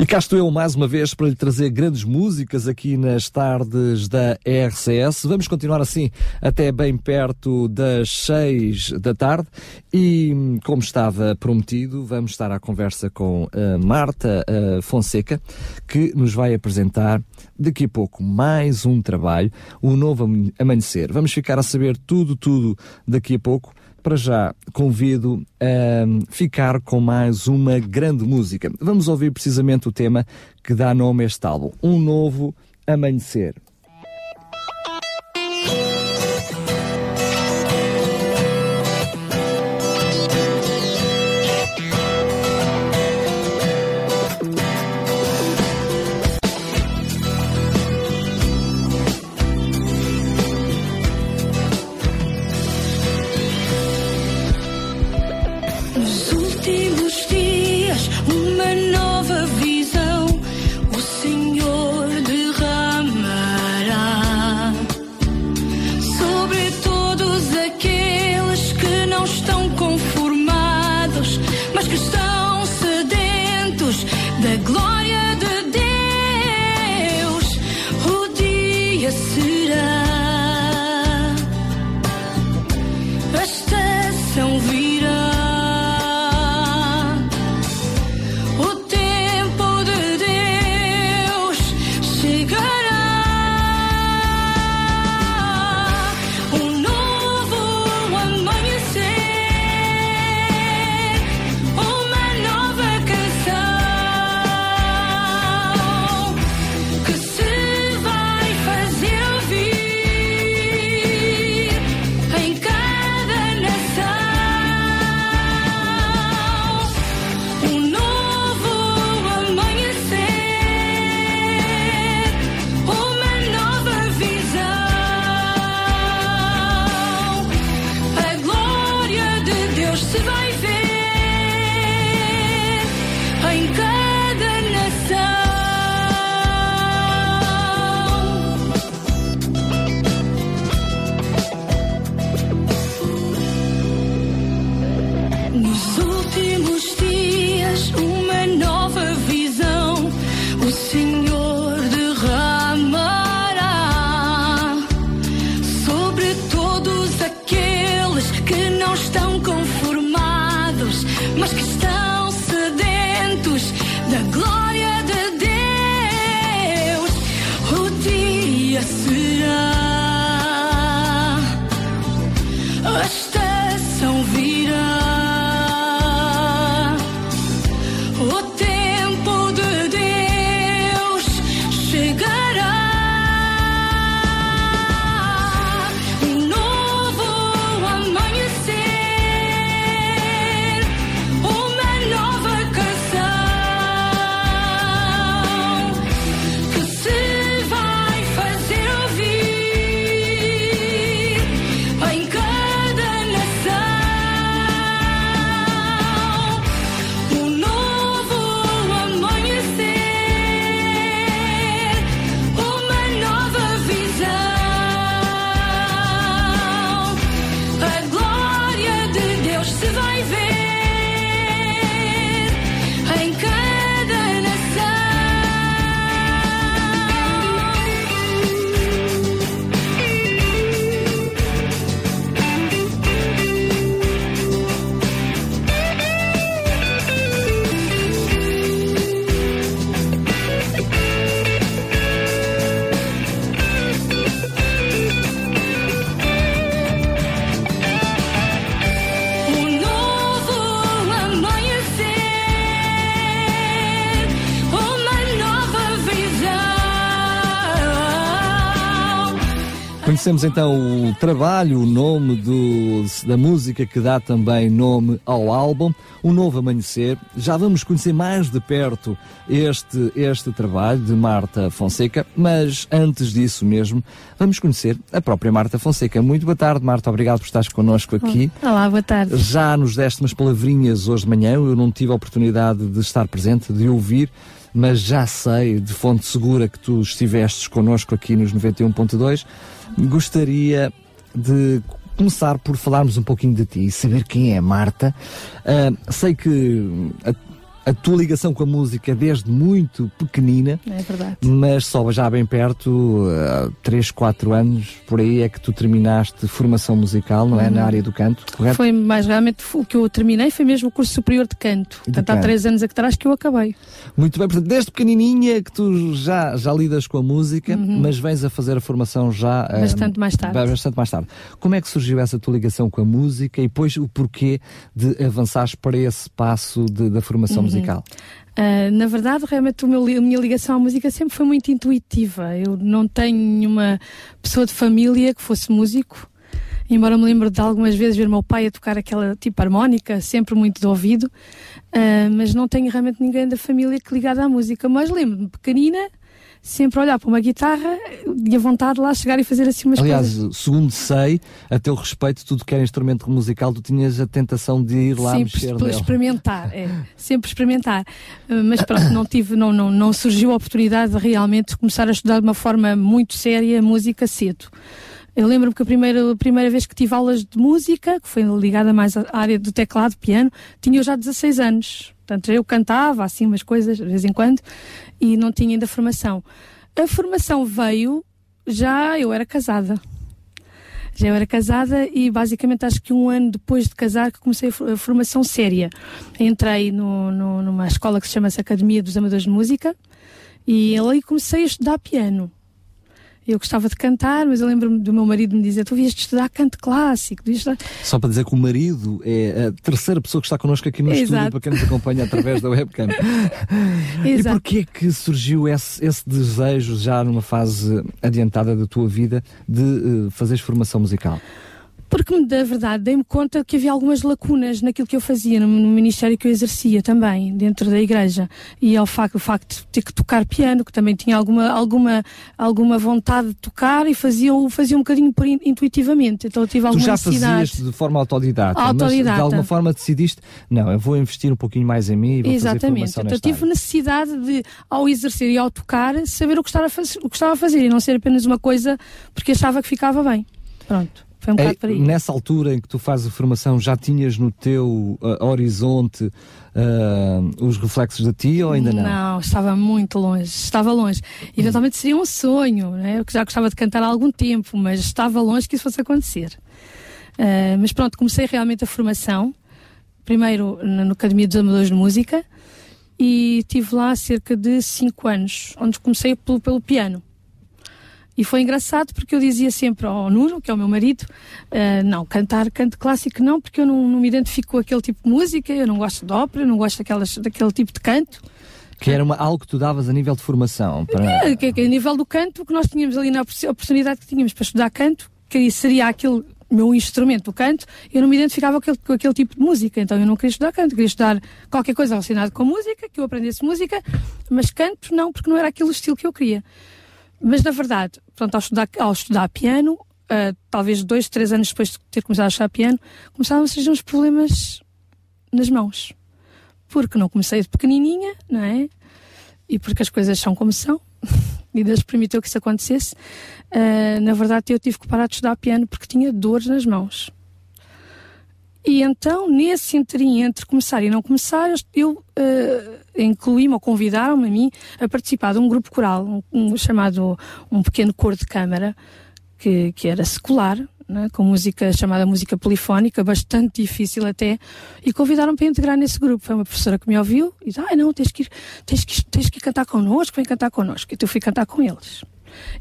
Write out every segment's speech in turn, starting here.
E cá estou eu mais uma vez para lhe trazer grandes músicas aqui nas tardes da RCS. Vamos continuar assim até bem perto das seis da tarde e, como estava prometido, vamos estar à conversa com a Marta Fonseca, que nos vai apresentar daqui a pouco mais um trabalho, o Novo Amanhecer. Vamos ficar a saber tudo, tudo daqui a pouco para já convido a ficar com mais uma grande música. Vamos ouvir precisamente o tema que dá nome a este álbum, Um Novo Amanhecer. Então o trabalho, o nome do, da música que dá também nome ao álbum, O Novo Amanhecer. Já vamos conhecer mais de perto este, este trabalho de Marta Fonseca, mas antes disso mesmo, vamos conhecer a própria Marta Fonseca. Muito boa tarde, Marta, obrigado por estares connosco aqui. Olá, boa tarde. Já nos deste umas palavrinhas hoje de manhã, eu não tive a oportunidade de estar presente, de ouvir mas já sei de fonte segura que tu estivestes connosco aqui nos 91.2. Gostaria de começar por falarmos um pouquinho de ti e saber quem é Marta. Uh, sei que a tua ligação com a música desde muito pequenina. É verdade. Mas só já bem perto, há 3, 4 anos, por aí é que tu terminaste formação musical, não é? Uhum. Na área do canto, correto? Foi mais realmente o que eu terminei, foi mesmo o curso superior de canto. De Portanto, canto. há 3 anos atrás que eu acabei. Muito bem, portanto, desde pequenininha que tu já, já lidas com a música, uhum. mas vens a fazer a formação já... Bastante um, mais tarde. Bastante mais tarde. Como é que surgiu essa tua ligação com a música e depois o porquê de avançares para esse passo de, da formação uhum. Musical? Uh, na verdade, realmente meu, a minha ligação à música sempre foi muito intuitiva. Eu não tenho nenhuma pessoa de família que fosse músico, embora me lembre de algumas vezes ver meu pai a tocar aquela tipo harmónica, sempre muito de ouvido, uh, mas não tenho realmente ninguém da família que ligado à música. Mas lembro-me, pequenina, sempre olhar para uma guitarra e a vontade de lá chegar e fazer assim umas Aliás, coisas. Aliás, segundo sei, a teu respeito, tudo que era instrumento musical, tu tinhas a tentação de ir lá sempre mexer nele. experimentar, é, sempre experimentar. Uh, mas pronto, não tive, não, não, não surgiu a oportunidade de realmente começar a estudar de uma forma muito séria música cedo. Eu lembro-me que a primeira, a primeira vez que tive aulas de música, que foi ligada mais à área do teclado, piano, tinha eu já 16 anos. Portanto, eu cantava assim umas coisas de vez em quando e não tinha ainda formação. A formação veio já eu era casada. Já eu era casada e basicamente acho que um ano depois de casar que comecei a formação séria. Entrei no, no, numa escola que se chama-se Academia dos Amadores de Música e ali comecei a estudar piano. Eu gostava de cantar, mas eu lembro-me do meu marido me dizer: Tu vias de estudar canto clássico. Estudar... Só para dizer que o marido é a terceira pessoa que está connosco aqui no Exato. estúdio, para quem nos acompanha através da webcam. e porquê é que surgiu esse, esse, desejo, já numa fase adiantada da tua vida, de uh, fazeres formação musical? Porque da verdade dei-me conta que havia algumas lacunas naquilo que eu fazia no, no, ministério que eu exercia também dentro da igreja. E ao facto, o facto de ter que tocar piano que também tinha alguma alguma alguma vontade de tocar e fazia fazia um bocadinho por intuitivamente. Então eu tive alguma tu já necessidade. fazias de forma autodidata, autodidata, mas de alguma forma decidiste não eu vou investir um pouquinho mais em mim e vou exatamente. fazer então eu tive área. necessidade de ao exercer e ao tocar saber o que estava a fazer, o que estava a fazer e não ser apenas uma coisa porque achava que ficava bem. Pronto foi um bocado é, Nessa altura em que tu fazes a formação, já tinhas no teu uh, horizonte uh, os reflexos de ti ou ainda não? Não, estava muito longe, estava longe. Eventualmente seria um sonho, né? eu já gostava de cantar há algum tempo, mas estava longe que isso fosse acontecer. Uh, mas pronto, comecei realmente a formação, primeiro no Academia dos Amadores de Música, e tive lá cerca de 5 anos, onde comecei pelo, pelo piano. E foi engraçado porque eu dizia sempre ao Nuno, que é o meu marido, uh, não, cantar canto clássico não, porque eu não, não, me identifico com aquele tipo de música, eu não gosto de ópera, não gosto daquelas, daquele tipo de canto. Que era uma, algo que tu davas a nível de formação? Para... É, que, que, a nível do canto, que nós tínhamos ali na oportunidade que tínhamos para estudar canto, que seria aquele meu instrumento, o canto, eu não me identificava com aquele, com aquele tipo de música, então eu não queria estudar canto, queria estudar qualquer coisa relacionada com música, que eu aprendesse música, mas canto não, porque não era aquele estilo que eu queria. Mas na verdade, pronto, ao estudar, ao estudar piano, uh, talvez dois, três anos depois de ter começado a estudar piano, começaram a surgir uns problemas nas mãos. Porque não comecei de pequenininha, não é? E porque as coisas são como são, e Deus permitiu que isso acontecesse. Uh, na verdade, eu tive que parar de estudar piano porque tinha dores nas mãos. E então, nesse interim entre começar e não começar, eu uh, incluí-me ou convidaram-me a mim a participar de um grupo coral, um, um chamado um pequeno coro de câmara, que, que era secular, né, com música chamada música polifónica, bastante difícil até, e convidaram-me para integrar nesse grupo. Foi uma professora que me ouviu e disse: Ah, não, tens que ir, tens que, tens que ir cantar connosco, vem cantar connosco. Então eu fui cantar com eles.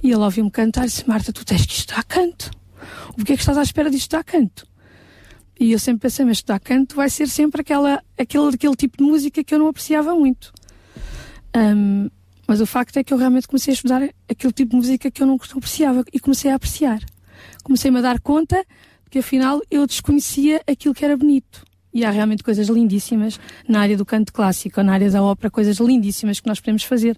E ele ouviu-me cantar e disse: Marta, tu tens que estudar canto. O que é que estás à espera de estudar canto? E eu sempre pensei, mas estudar canto vai ser sempre aquela, aquele, aquele tipo de música que eu não apreciava muito. Um, mas o facto é que eu realmente comecei a estudar aquele tipo de música que eu não apreciava e comecei a apreciar. comecei-me a dar conta que afinal eu desconhecia aquilo que era bonito. E há realmente coisas lindíssimas na área do canto clássico, na área da ópera, coisas lindíssimas que nós podemos fazer.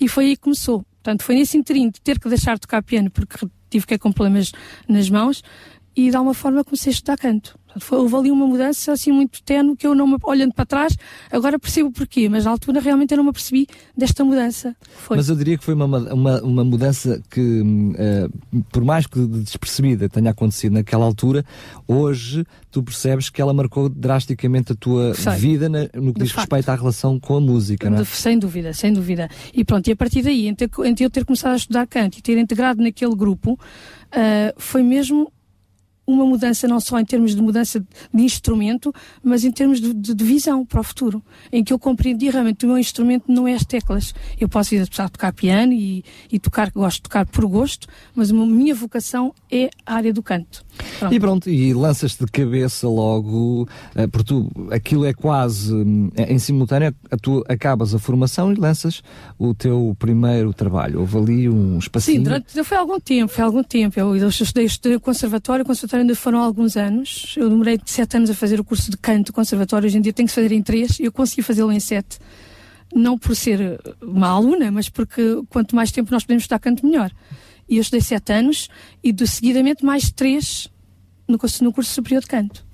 E foi aí que começou. Portanto, foi nesse interim de ter que deixar de tocar piano porque tive que ir com problemas nas mãos e de alguma forma comecei a estudar canto. Foi, houve ali uma mudança assim muito tenue que eu não me, olhando para trás, agora percebo porquê, mas na altura realmente eu não me apercebi desta mudança. Foi. Mas eu diria que foi uma, uma, uma mudança que, uh, por mais que despercebida tenha acontecido naquela altura, hoje tu percebes que ela marcou drasticamente a tua Sei. vida na, no que De diz facto. respeito à relação com a música, não é? Sem dúvida, sem dúvida. E pronto, e a partir daí, entre, entre eu ter começado a estudar canto e ter integrado naquele grupo, uh, foi mesmo uma mudança não só em termos de mudança de instrumento, mas em termos de, de, de visão para o futuro, em que eu compreendi realmente o meu instrumento não é as teclas. Eu posso ir a tocar piano e, e tocar, gosto de tocar por gosto, mas a minha vocação é a área do canto. Pronto. E pronto, e lanças-te de cabeça logo, uh, porque tu, aquilo é quase uh, em simultâneo, tu acabas a formação e lanças o teu primeiro trabalho. Houve ali um espacinho. Sim, durante, foi algum tempo, foi algum tempo. Eu, eu estudei, conservatório, o conservatório ainda foram alguns anos. Eu demorei sete anos a fazer o curso de canto conservatório, hoje em dia tenho que fazer em três, eu consegui fazê-lo em sete. Não por ser uma aluna, mas porque quanto mais tempo nós podemos estudar canto, melhor. E eu estudei sete anos e de seguidamente mais três no curso, no curso superior de canto.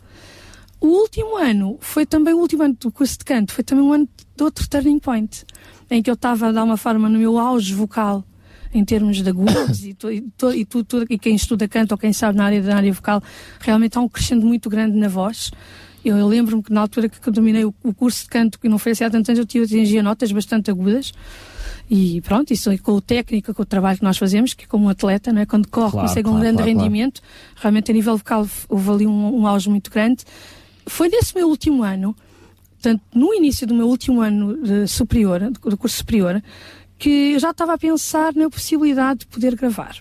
O último ano foi também o último ano do curso de canto, foi também um ano de outro turning point, em que eu estava a dar uma forma no meu auge vocal, em termos de agudos, e, tu, e, tu, e, e quem estuda canto ou quem sabe na área da área vocal, realmente há um crescendo muito grande na voz. Eu, eu lembro-me que na altura que eu dominei o, o, curso de canto, que não foi assim há tantos anos, eu atingia notas bastante agudas. E pronto, isso com o técnico, com o trabalho que nós fazemos, que é como um atleta, não é? quando corre, claro, consegue claro, um grande claro, rendimento. Realmente, a nível vocal, houve ali um, um auge muito grande. Foi nesse meu último ano, portanto, no início do meu último ano de superior, do curso superior, que eu já estava a pensar na possibilidade de poder gravar.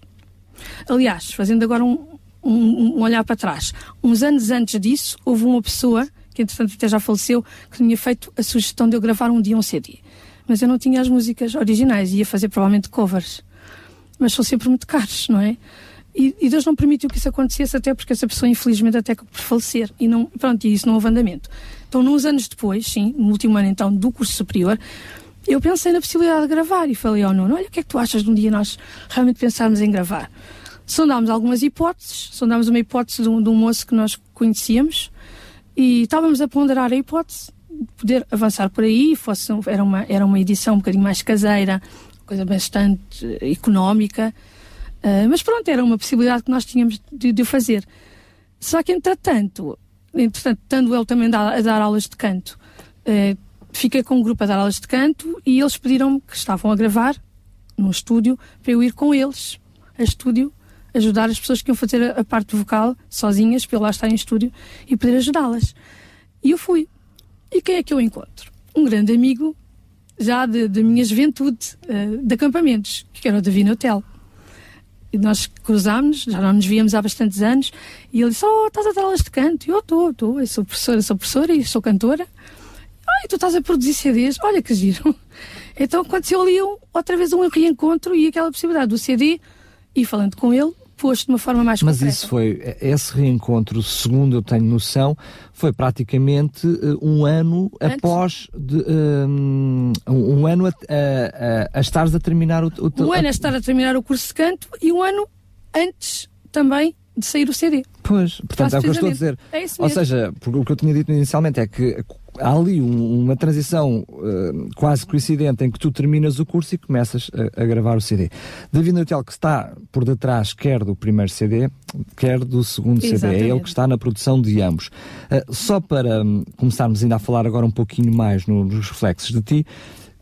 Aliás, fazendo agora um, um, um olhar para trás, uns anos antes disso, houve uma pessoa, que entretanto até já faleceu, que tinha feito a sugestão de eu gravar um dia um CD mas eu não tinha as músicas originais, ia fazer provavelmente covers. Mas são sempre muito caros, não é? E, e, Deus não permitiu que isso acontecesse, até porque essa pessoa, infelizmente, até por falecer. E não, pronto, e isso não houve andamento. Então, uns anos depois, sim, no último ano então do curso superior, eu pensei na possibilidade de gravar e falei ao Nuno: Olha, o que é que tu achas de um dia nós realmente pensarmos em gravar? Sondámos algumas hipóteses, sondámos uma hipótese de um, de um moço que nós conhecíamos e estávamos a ponderar a hipótese poder avançar por aí, fosse, era, uma, era uma edição um bocadinho mais caseira, coisa bastante económica, uh, mas pronto, era uma possibilidade que nós tínhamos de, de fazer. Só que, entretanto, entretanto, estando ele também a dar aulas de canto, uh, fiquei com um grupo a dar aulas de canto e eles pediram-me que estavam a gravar num estúdio para eu ir com eles a estúdio ajudar as pessoas que iam fazer a, parte vocal sozinhas, eu lá estar em estúdio e poder ajudá-las. E eu fui. E quem é que eu encontro? Um grande amigo, já da minha juventude, uh, de acampamentos, que era o Davi Hotel. E nós cruzámos, já não nos víamos há bastantes anos, e ele disse: Oh, estás a dar aulas de canto? E eu estou, estou, eu sou professora, sou professora e sou cantora. Ah, e tu estás a produzir CDs? Olha que giro. Então aconteceu ali outra vez um reencontro e aquela possibilidade do CD, e falando com ele, posto de uma forma mais Mas concreta. isso foi, esse reencontro, segundo eu tenho noção, foi praticamente uh, um ano Antes? após, de, um, um ano a, a, a, a estares a terminar o, o Um ano a estar a terminar o curso de canto e um ano antes também de sair o CD. Pois, portanto é o que eu estou a dizer. É isso mesmo. Ou seja, o que eu tinha dito inicialmente é que há ali um, uma transição uh, quase coincidente em que tu terminas o curso e começas a, a gravar o CD. David Neutel que está por detrás quer do primeiro CD, quer do segundo Exatamente. CD, é ele que está na produção de ambos. Uh, só para um, começarmos ainda a falar agora um pouquinho mais no, nos reflexos de ti,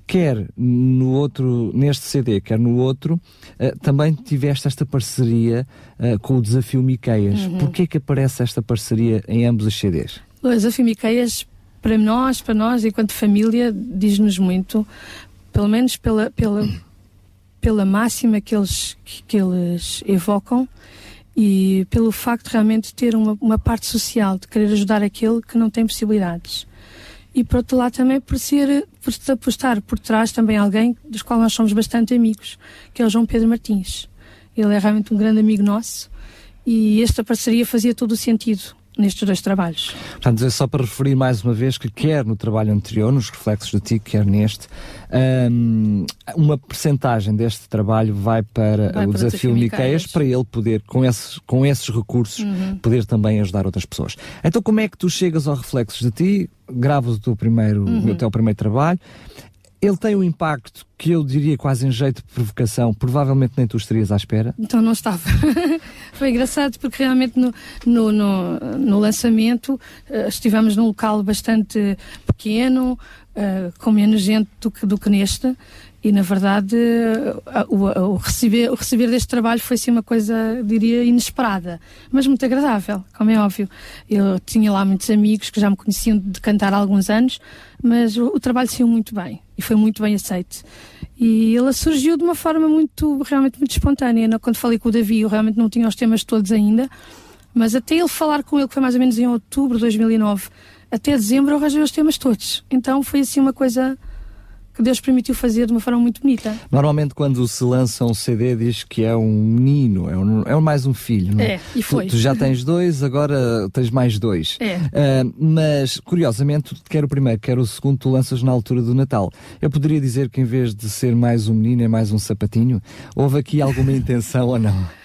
quer no outro, neste CD, quer no outro, uh, também tiveste esta parceria uh, com o Desafio Miqueias. Uhum. Porquê que aparece esta parceria em ambos os CDs? O Desafio Miqueias para nós, para nós, enquanto família, diz-nos muito, pelo menos pela, pela, pela máxima que eles, que eles evocam e pelo facto de realmente ter uma, uma parte social, de querer ajudar aquele que não tem possibilidades. E por outro lado também por ser, por, por estar por trás também alguém dos quais nós somos bastante amigos, que é o João Pedro Martins. Ele é realmente um grande amigo nosso E esta parceria fazia todo o sentido nestes dois trabalhos. Portanto, é só para referir mais uma vez que quer no trabalho anterior, nos reflexos de ti, quer neste, um, uma percentagem deste trabalho vai para vai o para desafio Miqueias, para ele poder, com esses, com esses recursos, uhum. poder também ajudar outras pessoas. Então, como é que tu chegas ao reflexos de ti, gravas o teu primeiro, uhum. o teu primeiro trabalho, ele tem um impacto que eu diria quase em jeito de provocação, provavelmente nem tu estarias à espera. Então não estava. Foi engraçado porque realmente no, no, no, no lançamento uh, estivemos num local bastante pequeno, uh, com menos gente do que, do que neste, e na verdade o, o, receber, o receber deste trabalho foi sim uma coisa, diria, inesperada, mas muito agradável, como é óbvio. Eu tinha lá muitos amigos que já me conheciam de cantar há alguns anos, mas o, o trabalho saiu muito bem e foi muito bem aceito. E ele surgiu de uma forma muito, realmente muito espontânea. Quando falei com o Davi, eu realmente não tinha os temas todos ainda, mas até ele falar com ele, que foi mais ou menos em outubro de 2009, até dezembro eu arranjei os temas todos. Então foi assim uma coisa que Deus permitiu fazer de uma forma muito bonita. Normalmente, quando se lança um CD, diz que é um menino, é, um, é mais um filho, não é? É, e foi. Tu, tu já tens dois, agora tens mais dois. É. Uh, mas, curiosamente, quer o primeiro, quer o segundo, tu lanças na altura do Natal. Eu poderia dizer que em vez de ser mais um menino, é mais um sapatinho? Houve aqui alguma intenção ou não?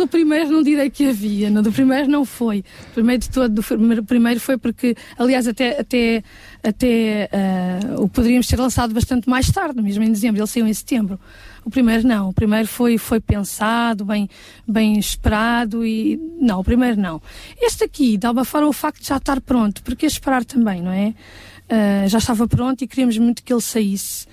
Do primeiro não direi que havia, no do primeiro não foi. Primeiro de todo, do primeiro foi porque, aliás, até, até, até uh, o poderíamos ter lançado bastante mais tarde, mesmo em dezembro, ele saiu em setembro. O primeiro não, o primeiro foi, foi pensado, bem, bem esperado e. Não, o primeiro não. Este aqui dava fora o facto de já estar pronto, porque esperar também, não é? Uh, já estava pronto e queríamos muito que ele saísse.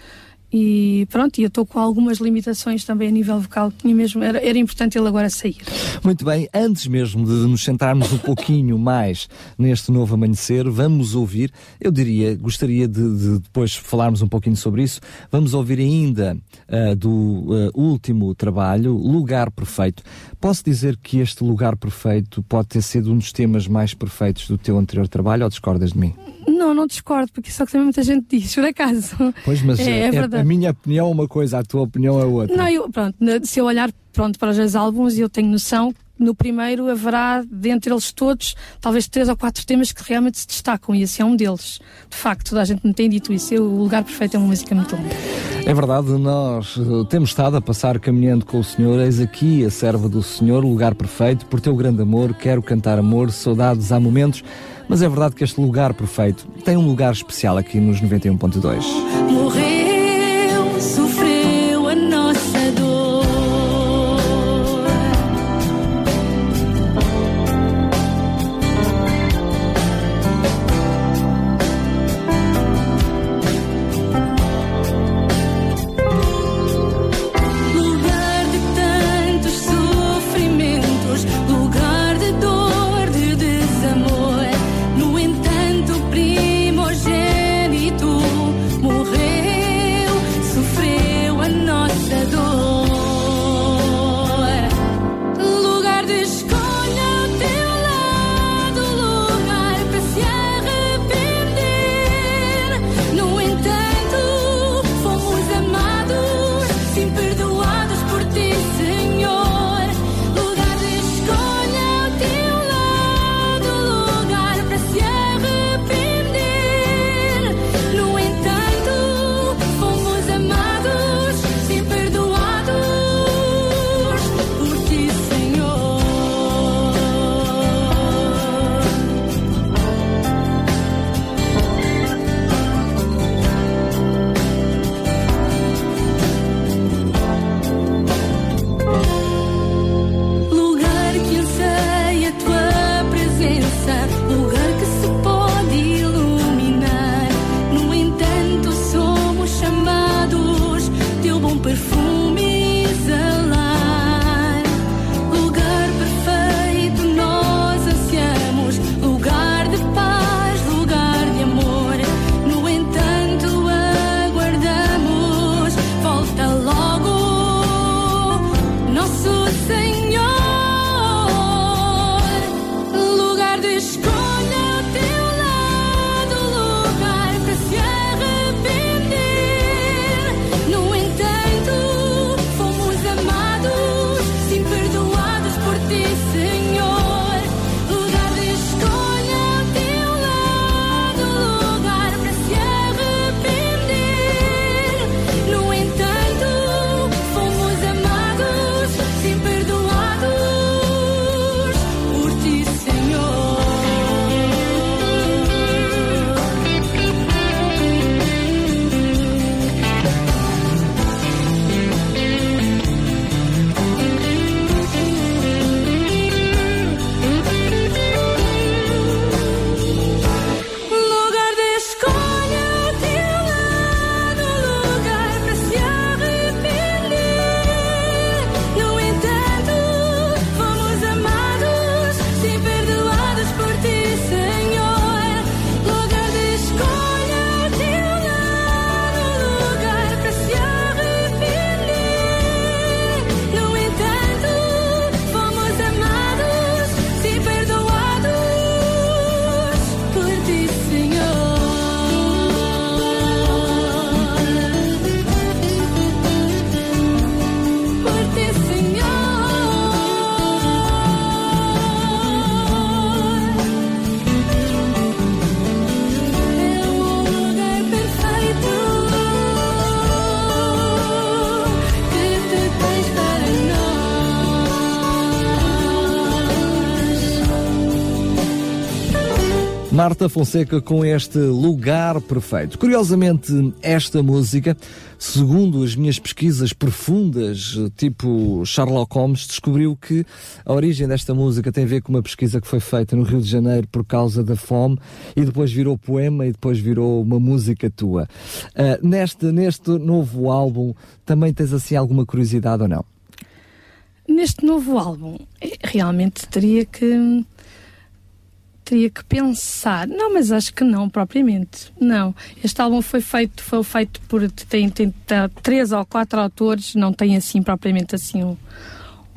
E pronto, eu estou com algumas limitações também a nível vocal, e mesmo era, era importante ele agora sair. Muito bem, antes mesmo de nos centrarmos um pouquinho mais neste novo amanhecer, vamos ouvir, eu diria, gostaria de, de depois falarmos um pouquinho sobre isso, vamos ouvir ainda uh, do uh, último trabalho, Lugar Perfeito. Posso dizer que este Lugar Perfeito pode ter sido um dos temas mais perfeitos do teu anterior trabalho ou discordas de mim? Não, não discordo, porque é o que também muita gente diz, por acaso. Pois, mas é, é, é a minha opinião é uma coisa, a tua opinião é outra. Não, eu, pronto, se eu olhar pronto, para os dois álbuns, eu tenho noção no primeiro haverá, dentre eles todos, talvez três ou quatro temas que realmente se destacam e esse é um deles. De facto, toda a gente me tem dito isso. Eu, o Lugar Perfeito é uma música muito linda. É verdade, nós uh, temos estado a passar caminhando com o Senhor. Eis aqui a serva do Senhor, lugar perfeito. Por teu grande amor, quero cantar amor, saudades há momentos. Mas é verdade que este lugar perfeito tem um lugar especial aqui nos 91.2. Morrer morrer Marta Fonseca com este lugar perfeito. Curiosamente, esta música, segundo as minhas pesquisas profundas, tipo Sherlock Holmes, descobriu que a origem desta música tem a ver com uma pesquisa que foi feita no Rio de Janeiro por causa da fome e depois virou poema e depois virou uma música tua. Uh, neste, neste novo álbum, também tens assim alguma curiosidade ou não? Neste novo álbum, eh, realmente teria que teria que pensar. Não, mas acho que não, propriamente. Não. Este álbum foi feito, foi feito por. Tem, tem, tem três ou quatro autores, não tem assim propriamente assim um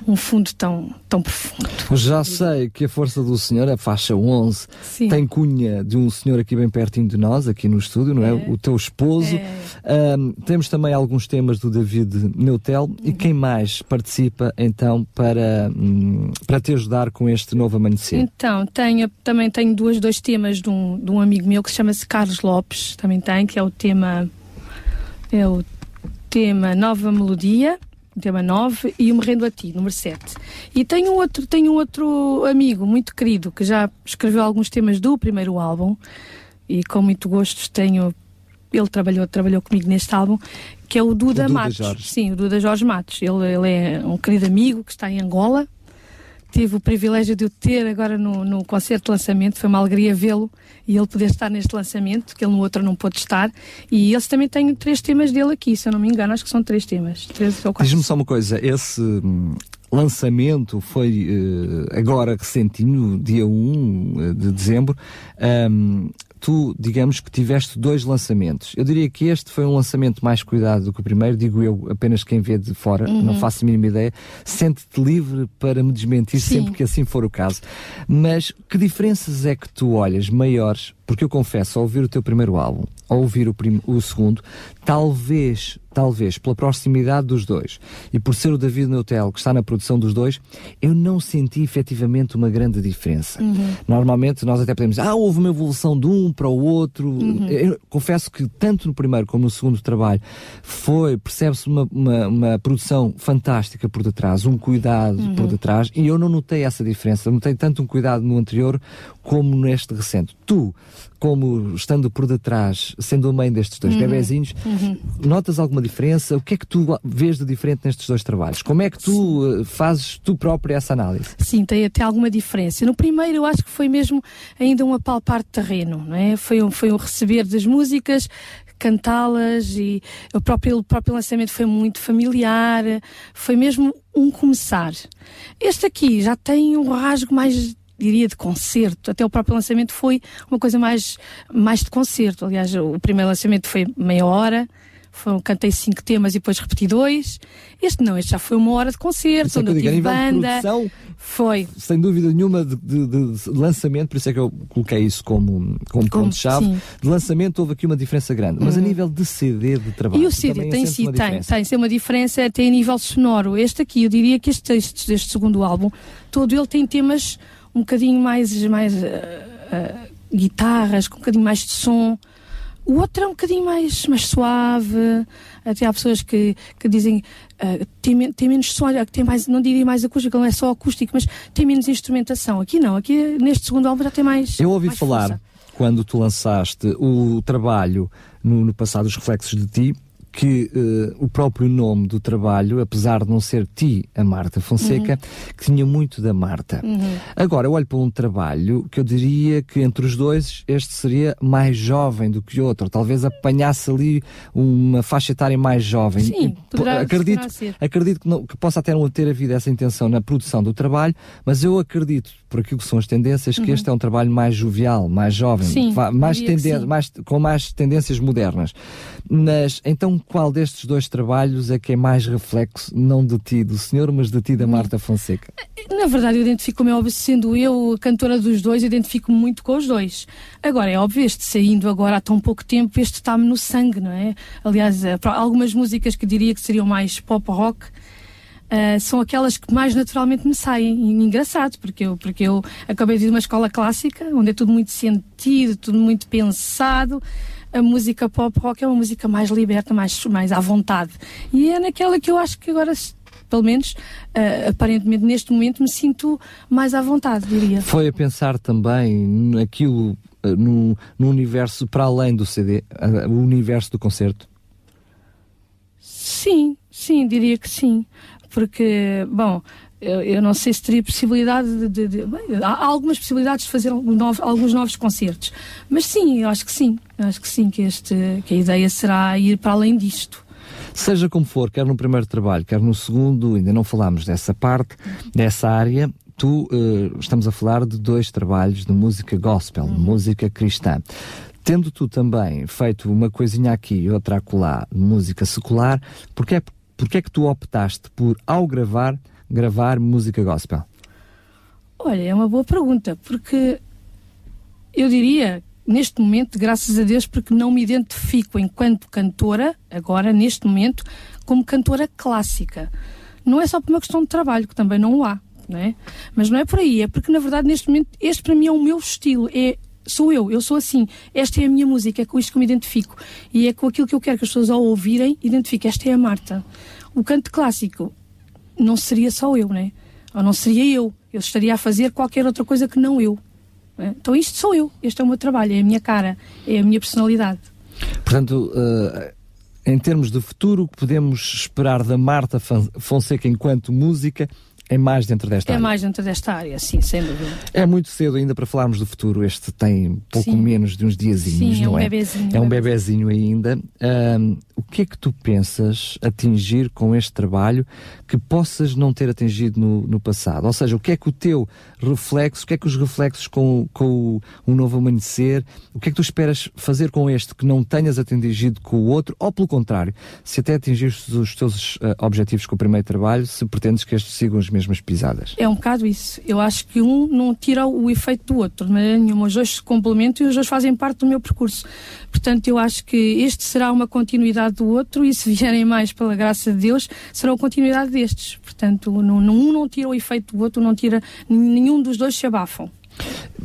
um fundo tão, tão profundo. Já sei que a força do senhor, a faixa 11, Sim. tem cunha de um senhor aqui bem pertinho de nós, aqui no estúdio, não é? é. O teu esposo. É. Um, temos também alguns temas do David Neutel. Uhum. E quem mais participa então para, um, para te ajudar com este novo amanhecer? Então, tenho, também tenho dois, dois temas de um, de um amigo meu que se chama-se Carlos Lopes, também tem, que é o tema. É o tema Nova Melodia tema 9, e o Me Rendo a Ti, número 7. E tenho um outro, tenho um outro amigo muito querido que já escreveu alguns temas do primeiro álbum e com muito gosto tenho. Ele trabalhou, trabalhou comigo neste álbum, que é o Duda, o Duda Matos. Jorge. Sim, o Duda Jorge Matos. Ele, ele é um querido amigo que está em Angola, tive o privilégio de o ter agora no, no concerto de lançamento, foi uma alegria vê-lo e ele poder estar neste lançamento, que ele no outro não pôde estar. E eles também têm três temas dele aqui, se eu não me engano, acho que são três temas. Três ou Diz-me só uma coisa, esse hum, lançamento foi uh, agora recentinho, dia 1 eh, de dezembro. Um, tu, digamos que tiveste dois lançamentos. Eu diria que este foi um lançamento mais cuidado do que o primeiro, digo eu, apenas quem vê de fora, uhum. não faço a mínima ideia. Sente-te livre para me desmentir Sim. sempre que assim for o caso. Mas que diferenças é que tu olhas maiores? Porque eu confesso, ao ouvir o teu primeiro álbum, ao ouvir o, o segundo, talvez talvez pela proximidade dos dois e por ser o David Neutel que está na produção dos dois, eu não senti efetivamente uma grande diferença. Uhum. Normalmente nós até podemos dizer, ah, houve uma evolução de um para o outro. Uhum. Eu confesso que tanto no primeiro como no segundo trabalho foi, percebe-se uma, uma, uma, produção fantástica por detrás, um cuidado uhum. por detrás e eu não notei essa diferença. Notei tanto um cuidado no anterior como neste recente. Tu, como estando por detrás, sendo a mãe destes dois uhum. bebezinhos, uhum. notas alguma diferença? O que é que tu vês de diferente nestes dois trabalhos? Como é que tu. Eh, fazes tu própria essa análise? Sim, tem até alguma diferença. No primeiro eu acho que foi mesmo ainda um apalpar de terreno, não é? Foi um, foi um receber das músicas, cantá-las e o próprio, o próprio lançamento foi muito familiar, foi mesmo um começar. Este aqui já tem um rasgo mais diria de concerto. Até o próprio lançamento foi uma coisa mais, mais de concerto. Aliás, o primeiro lançamento foi meia hora. Foram, cantei cinco temas e depois repeti dois. Este não, este já foi uma hora de concerto, é onde eu, digo, tive banda. Produção, foi. Sem dúvida nenhuma de, de, de, lançamento, por isso é que eu coloquei isso como, como, como ponto-chave. De lançamento houve aqui uma diferença grande, mas a uhum. nível de CD de trabalho. E o CD tem sim, tem, tem, tem uma diferença até a nível sonoro. Este aqui, eu diria que este, este, este segundo álbum, todo ele tem temas um bocadinho mais, mais uh, uh, guitarras, com um bocadinho mais de som. O outro é um bocadinho mais, mais suave. Até há pessoas que, que dizem uh, tem, tem menos som, tem mais, não diria mais acústico, não é só acústico, mas tem menos instrumentação. Aqui não, aqui neste segundo álbum já tem mais. Eu ouvi mais falar, força. quando tu lançaste o trabalho no, no passado, Os Reflexos de Ti, que uh, o próprio nome do trabalho, apesar de não ser ti, a Marta Fonseca, uhum. que tinha muito da Marta. Uhum. Agora, eu olho para um trabalho que eu diria que entre os dois este seria mais jovem do que o outro. Talvez apanhasse ali uma faixa etária mais jovem. Sim, poderá, acredito, acredito que, não, que possa até não ter havido essa intenção na produção do trabalho, mas eu acredito, por aquilo que são as tendências, uhum. que este é um trabalho mais jovial, mais jovem, sim, mais mais, com mais tendências modernas. Mas então qual destes dois trabalhos é que é mais reflexo, não de ti, do senhor, mas de ti, da Marta Fonseca? Na verdade, eu identifico-me, óbvio, sendo eu a cantora dos dois, identifico-me muito com os dois. Agora, é óbvio, este saindo agora há tão pouco tempo, este está-me no sangue, não é? Aliás, eh, algumas músicas que diria que seriam mais pop rock, Uh, são aquelas que mais naturalmente me saem. E engraçado, porque eu, porque eu acabei de ir de uma escola clássica, onde é tudo muito sentido, tudo muito pensado a música pop rock é uma música mais liberta, mais, mais à vontade. E é naquela que eu acho que agora pelo menos uh, aparentemente neste momento me sinto mais à vontade, diria. Foi a pensar também naquilo uh, no, no, universo para além do CD, uh, o universo do concerto? Sim, sim, diria que sim. Porque, bom, eu, eu, não sei se teria possibilidade de, de, de bem, há algumas possibilidades de fazer novo, alguns novos concertos, mas sim, eu acho que sim, eu acho que sim que este que a ideia será ir para além disto. Seja como for, quer no primeiro trabalho, quer no segundo, ainda não falámos dessa parte, dessa área. Tu uh, estamos a falar de dois trabalhos de música gospel, uhum. música cristã. Tendo tu também feito uma coisinha aqui e outra acolá, música secular, porque é, porque é que tu optaste por, ao gravar, gravar música gospel? Olha, é uma boa pergunta, porque eu diria, neste momento, graças a Deus, porque não me identifico enquanto cantora, agora, neste momento, como cantora clássica. Não é só por uma questão de trabalho, que também não há, não é? Mas não é por aí, é porque, na verdade, neste momento, este para mim é o meu estilo, é sou eu, eu sou assim. Esta é a minha música, é com isto que me identifico. E é com aquilo que eu quero que as pessoas ao ouvirem identifiquem. Esta é a Marta. O canto clássico não seria só eu, né? Ou não seria eu. Eu estaria a fazer qualquer outra coisa que não eu. Né? Então isto sou eu. Este é o meu trabalho, é a minha cara, é a minha personalidade. Portanto, uh, em termos de futuro, o que podemos esperar da Marta Fonseca enquanto música é mais dentro desta é área. É mais dentro desta área, sim, sem dúvida. É muito cedo ainda para falarmos do futuro. Este tem pouco sim. menos de uns diazinhos, sim, é não um é? Bebezinho, é um bebezinho ainda. Um, o que é que tu pensas atingir com este trabalho que possas não ter atingido no, no, passado? Ou seja, o que é que o teu reflexo, o que é que os reflexos com, com o, o novo amanhecer, o que é que tu esperas fazer com este que não tenhas atingido com o outro? Ou pelo contrário, se até atingiste os teus uh, objetivos com o primeiro trabalho, se pretendes que estes sigam os mesmos mesmas pisadas. É um bocado isso. Eu acho que um não tira o efeito do outro, de maneira nenhuma. Os dois se complementam e os dois fazem parte do meu percurso. Portanto, eu acho que este será uma continuidade do outro e se vierem mais pela graça de Deus, será a continuidade destes. Portanto, não, um não tira o efeito do outro, não tira, nenhum dos dois se abafam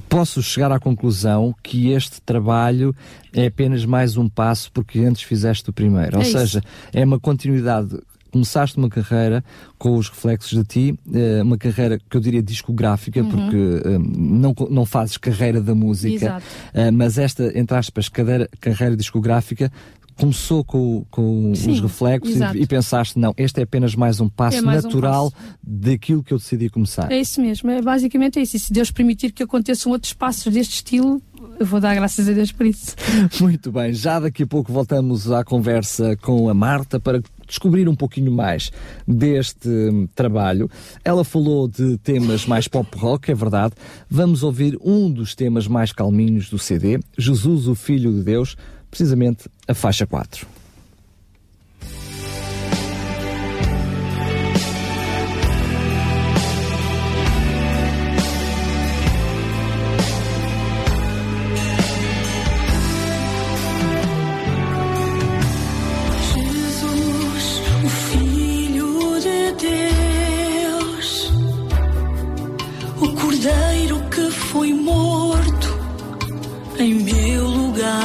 posso chegar à conclusão que este trabalho é apenas mais um passo porque antes fizeste o primeiro. Ou é seja, é uma continuidade começaste uma carreira com os reflexos de ti, eh, uma carreira que eu diria discográfica, uhum. porque eh, não, não fazes carreira da música, eh, mas esta, entre aspas, carreira, carreira discográfica começou com, com Sim, os reflexos e, e, pensaste, não, este é apenas mais um passo é mais natural um passo. daquilo que eu decidi começar. É isso mesmo, é basicamente é isso. E se Deus permitir que aconteçam outros passos deste estilo, eu vou dar graças a Deus por isso. Muito bem, já daqui a pouco voltamos à conversa com a Marta para descobrir um pouquinho mais deste hum, trabalho. Ela falou de temas mais pop rock, é verdade. Vamos ouvir um dos temas mais calminhos do CD, Jesus, o Filho de Deus, precisamente a faixa 4.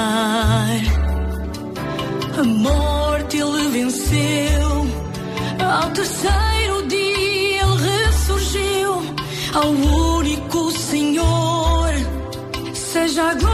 mar. A morte ele venceu, ao terceiro dia ele ressurgiu, ao único Senhor, seja agora.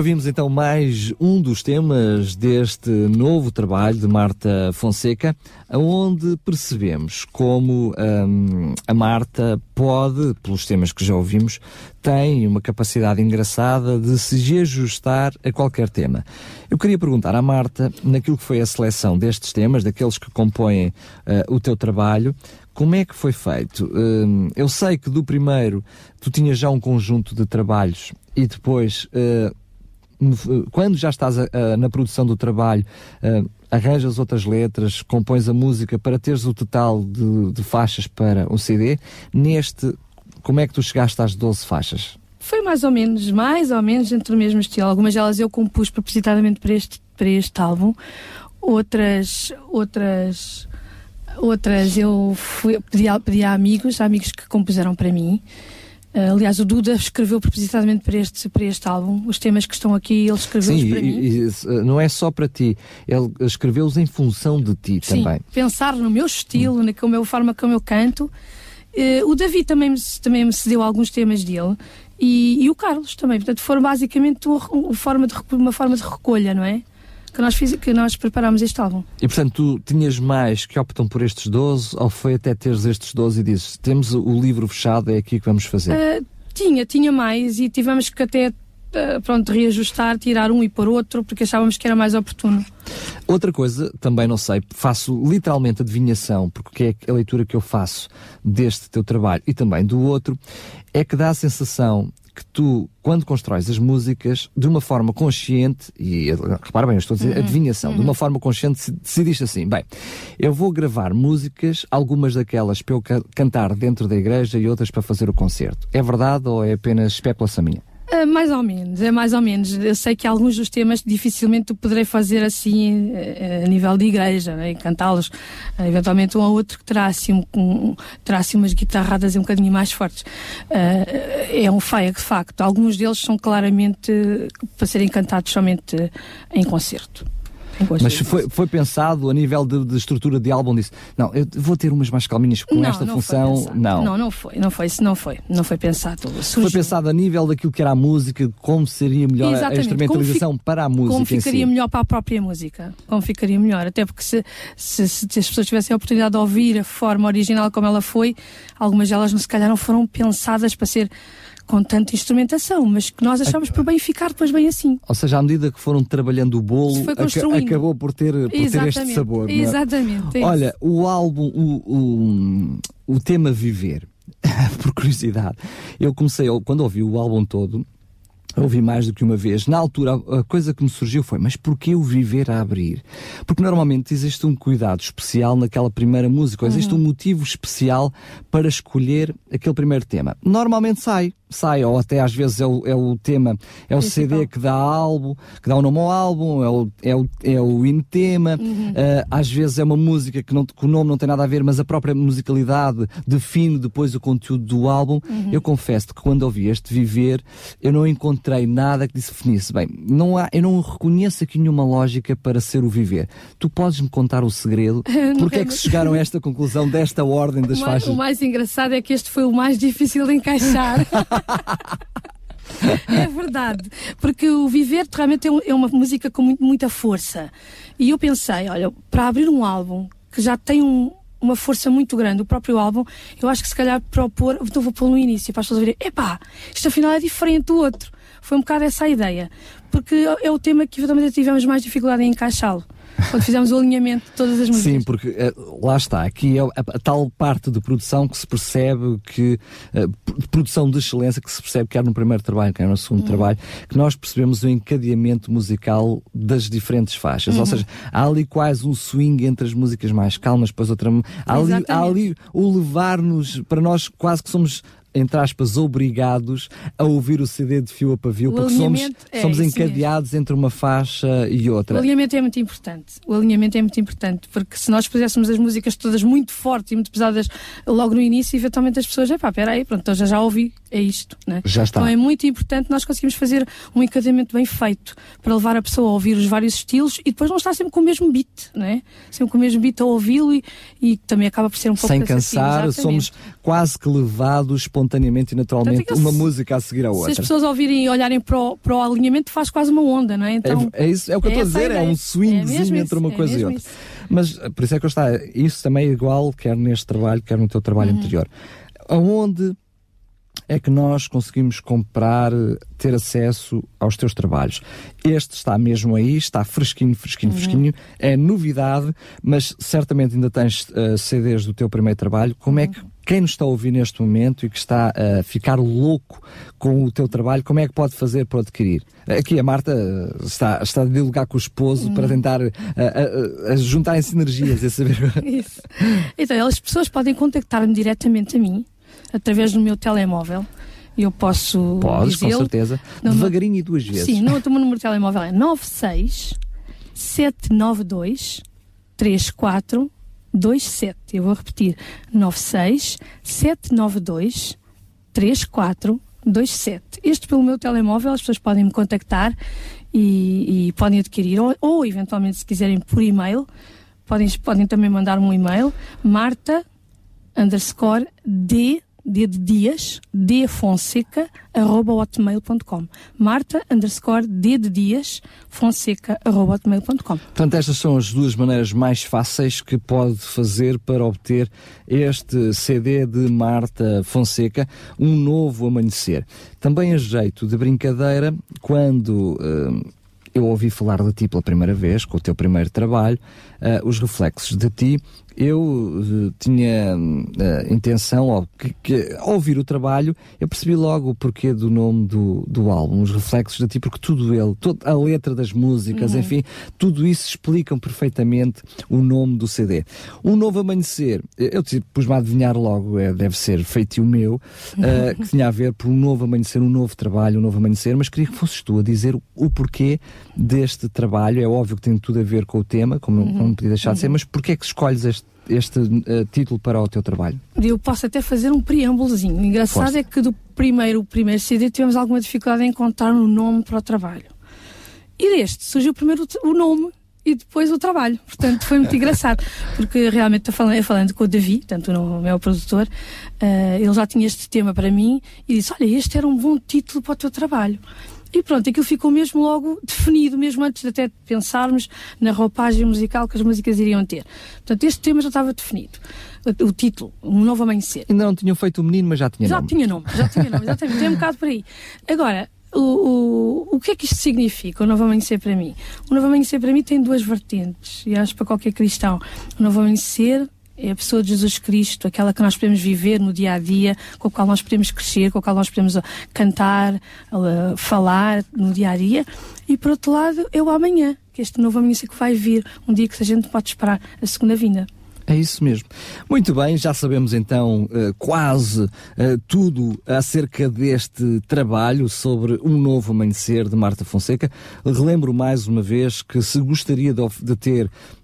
Ouvimos então mais um dos temas deste novo trabalho de Marta Fonseca, onde percebemos como hum, a Marta pode, pelos temas que já ouvimos, tem uma capacidade engraçada de se ajustar a qualquer tema. Eu queria perguntar à Marta, naquilo que foi a seleção destes temas, daqueles que compõem uh, o teu trabalho, como é que foi feito? Uh, eu sei que do primeiro tu tinhas já um conjunto de trabalhos e depois uh, quando já estás a, a, na produção do trabalho, uh, arranjas outras letras, compões a música para teres o total de, de, faixas para o CD. Neste, como é que tu chegaste às 12 faixas? Foi mais ou menos, mais ou menos dentro do mesmo estilo. Algumas delas eu compus propositadamente para este, para este álbum, outras, outras, outras eu fui, pedi, a, pedi a amigos, a amigos que compuseram para mim. Uh, aliás, o Duda escreveu propositadamente para este, para este álbum. Os temas que estão aqui, ele escreveu-os para e, mim. E, eh, não é só para ti, ele escreveu-os em função de ti Sim, também. pensar no meu estilo, hum. na como forma como eu canto. Uh, o David também me, também me cedeu alguns temas dele e, e o Carlos também. Portanto, foram basicamente uma, forma de, uma forma de recolha, não é? Que nós, fiz, que nós preparámos este álbum. E portanto, tu tinhas mais que optam por estes 12 ou foi até teres estes 12 e dizes, temos o livro fechado, é aqui que vamos fazer? Uh, tinha, tinha mais e tivemos que até uh, pronto, reajustar, tirar um e pôr outro, porque achávamos que era mais oportuno. Outra coisa, também não sei, faço literalmente adivinhação, porque é a leitura que eu faço deste teu trabalho e também do outro, é que dá a sensação que tu, quando constróis as músicas, de uma forma consciente, e repara bem, eu estou a dizer uhum. adivinhação, uhum. de uma forma consciente, decidiste assim: bem, eu vou gravar músicas, algumas daquelas para eu cantar dentro da igreja e outras para fazer o concerto. É verdade ou é apenas especulação minha? Uh, mais ou menos, é mais ou menos. Eu sei que alguns dos temas dificilmente poderei fazer assim uh, a nível de igreja, né, cantá-los. Uh, eventualmente um ou outro que terá assim, um, terá assim umas guitarradas um bocadinho mais fortes. é um faia de facto. Alguns deles são claramente para serem cantados somente em concerto. Mas foi, foi pensado a nível de, de, estrutura de álbum disse, não, eu vou ter umas mais calminhas com não, esta não função. Não, não, não foi, não foi, isso não foi, não foi pensado. Surgiu. Foi pensado a nível daquilo que era a música, como seria melhor Exatamente. a instrumentalização para a música. Como ficaria si. melhor para a própria música, como ficaria melhor, até porque se, se, se, as pessoas tivessem a oportunidade de ouvir a forma original como ela foi, algumas delas se calhar não foram pensadas para ser com tanta instrumentação, mas que nós achamos por bem ficar depois bem assim. Ou seja, à medida que foram trabalhando o bolo, acabou por ter, por ter este sabor. É? Exatamente. É Olha, o álbum, o, o, o tema Viver, por curiosidade, eu comecei, quando ouvi o álbum todo, ouvi mais do que uma vez. Na altura, a coisa que me surgiu foi: mas porquê o viver a abrir? Porque normalmente existe um cuidado especial naquela primeira música, ou existe uhum. um motivo especial para escolher aquele primeiro tema. Normalmente sai, sai, ou até às vezes é o, é o tema, é o CD que dá álbum, que dá o nome ao álbum, é o, é o, é o hino tema, uhum. uh, às vezes é uma música que, não, que o nome não tem nada a ver, mas a própria musicalidade define depois o conteúdo do álbum. Uhum. Eu confesso que quando ouvi este Viver, eu não encontrei nada que definisse. Bem, não há, eu não reconheço aqui nenhuma lógica para ser o Viver. Tu podes-me contar o segredo? Porque é que chegaram a esta conclusão desta ordem das o mais, faixas? O mais engraçado é que este foi o mais difícil de encaixar. é verdade, porque o Viver realmente é, é uma música com muita força. E eu pensei, olha, para abrir um álbum que já tem um, uma força muito grande, o próprio álbum, eu acho que se calhar propor, então vou pôr no início para as pessoas verem, epá, isto afinal é diferente do outro. Foi um bocado essa a ideia, porque é o tema que eventualmente tivemos mais dificuldade em encaixá-lo quando fizemos o alinhamento de todas as músicas. Sim, porque uh, lá está, aqui é a, tal parte de produção que se percebe que, uh, produção de excelência que se percebe quer no primeiro trabalho, quer no segundo uhum. trabalho, que nós percebemos o encadeamento musical das diferentes faixas. Uhum. Ou seja, há ali quase um swing entre as músicas mais calmas, depois outra. Há ali, há ali o levar-nos, para nós quase que somos entre aspas, obrigados a ouvir o CD de fio a pavio, o porque somos, é somos encadeados mesmo. entre uma faixa e outra. O alinhamento é muito importante. O alinhamento é muito importante, porque se nós puséssemos as músicas todas muito fortes e muito pesadas logo no início, eventualmente as pessoas, epá, peraí, pronto, então já, já ouvi, é isto. Né? Já está. Então é muito importante nós conseguimos fazer um encadeamento bem feito para levar a pessoa a ouvir os vários estilos e depois não estar sempre com o mesmo beat, né? sempre com o mesmo beat a ouvi-lo e, e também acaba por ser um pouco Sem cansar, somos quase que levados espontaneamente e naturalmente Portanto, uma se- música a seguir a Se outra. as pessoas ouvirem e olharem para o, para o alinhamento, faz quase uma onda, não é? Então, é, é isso, é o que eu estou a essa dizer, é ideia. um É swingzinho mesmo entre uma é coisa e outra. isso. Mas eh, por isso é que eu está, isso também é igual, quer neste trabalho, quer no teu trabalho Uhum. anterior. Aonde é que nós conseguimos comprar, ter acesso aos teus trabalhos? Este está mesmo aí, está fresquinho, fresquinho, Uhum. fresquinho, é novidade, mas certamente ainda tens eh, CDs do teu primeiro trabalho. Como é que Uhum. Quem nos está a ouvir neste momento e que está a ficar louco com o teu trabalho, como é que pode fazer para adquirir? Aqui a Marta eh, está, está a dialogar com o esposo Uhum. para tentar eh, a, a, a juntarem sinergias e saber. Isso. Então, as pessoas podem contactar-me diretamente a mim, através do meu telemóvel. Eu posso Podes, com certeza. Não, Devagarinho e duas vezes. Sim, no, o meu número de telemóvel é 96 792 3427. Eu vou repetir: 96 792 3427. Este pelo meu telemóvel, as pessoas podem me contactar e, e podem adquirir, ou, ou eventualmente, se quiserem, por e-mail, podem, podem também mandar um e-mail, marta underscore d D de Dias, D Fonseca, arroba hotmail.com. Marta, underscore, D de Dias, Fonseca, arroba hotmail.com. Portanto, estas são as duas maneiras mais fáceis que pode fazer para obter este CD de Marta Fonseca, Um Novo Amanhecer. Também a jeito de brincadeira, quando eh, eu ouvi falar de ti pela primeira vez, com o teu primeiro trabalho, eh, os reflexos de ti, eu eh, tinha eh, intenção, ao, que, que, ao ouvir o trabalho, eu percebi logo o porquê do nome do, do álbum, os reflexos de ti, porque tudo ele, toda a letra das músicas, enfim, tudo isso explicam perfeitamente o nome do CD. Um novo amanhecer, eu te- pus-me a adivinhar logo, é, deve ser feitio meu, eh, que tinha a ver por um novo amanhecer, um novo trabalho, um novo amanhecer, mas queria que fosses tu a dizer o, porquê deste trabalho. É óbvio que tem tudo a ver com o tema, como, como não podia deixar de ser, mas porquê é que escolhes este, este eh, título para o teu trabalho? Eu posso até fazer um preâmbulozinho. O engraçado Força. é que do primeiro, primeiro CD tivemos alguma dificuldade em encontrar um nome para o trabalho. E deste surgiu primeiro o nome e depois o trabalho. Portanto, foi muito engraçado. Porque realmente estou falando, falando com o Davi, tanto o meu produtor, eh, ele já tinha este tema para mim e disse: Olha, este era um bom título para o teu trabalho. E pronto, aquilo ficou mesmo logo definido, mesmo antes de até pensarmos na roupagem musical que as músicas iriam ter. Portanto, este tema já estava definido. O, título, Um Novo Amanhecer. Ainda não tinham feito o menino, mas já tinha Já nome. tinha nome, já tinha nome, exatamente. Tem um bocado por aí. Agora, o, o, o que é que isto significa, o Novo Amanhecer para mim? O Novo Amanhecer para mim tem duas vertentes, e acho para qualquer cristão. O Novo Amanhecer é a pessoa de Jesus Cristo, aquela que nós podemos viver no dia a dia, com a qual nós podemos crescer, com a qual nós podemos uh, cantar, uh, falar no dia a dia. E por outro lado, é o amanhã, que este novo amanhecer que vai vir, um dia que a gente pode esperar a segunda vinda. É isso mesmo. Muito bem, já sabemos então eh, quase tudo acerca deste trabalho sobre um novo amanhecer de Marta Fonseca. Relembro mais uma vez que se gostaria de, ter ah, ah,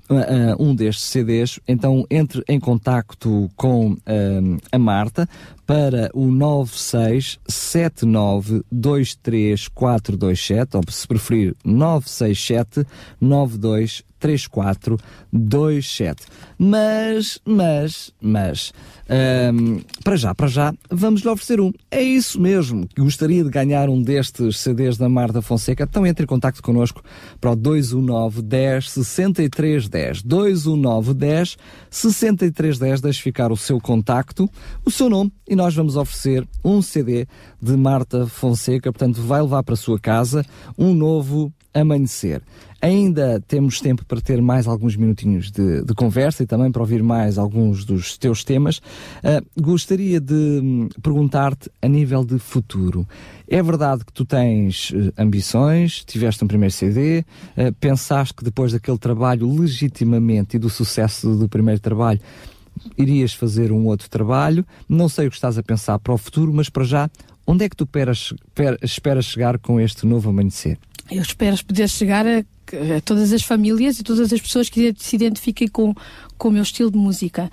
um destes CDs, então entre em contacto com ah, a Marta para o 967923427, ou se preferir 967 92 3427. Mas, mas, mas, ahm, para já, para já, vamos lhe oferecer um. É isso mesmo. Gostaria de ganhar um destes CDs da Marta Fonseca? Então entre em contato connosco para o 219 10 63 10. 219 10 63 10. Deixe ficar o seu contacto, o seu nome e nós vamos oferecer um CD de Marta Fonseca. Portanto, vai levar para a sua casa um novo amanhecer. Ainda temos tempo para ter mais alguns minutinhos de, de conversa e também para ouvir mais alguns dos teus temas. Ah, gostaria de hum, perguntar-te a nível de futuro. É verdade que tu tens eh, ambições, tiveste um primeiro CD, eh, pensaste que depois daquele trabalho legitimamente e do sucesso do primeiro trabalho irias fazer um outro trabalho. Não sei o que estás a pensar para o futuro, mas para já, onde é que tu esperas, per- esperas chegar com este novo amanhecer? Eu espero poder chegar a, a todas as famílias e todas as pessoas que se identifiquem com, com o meu estilo de música.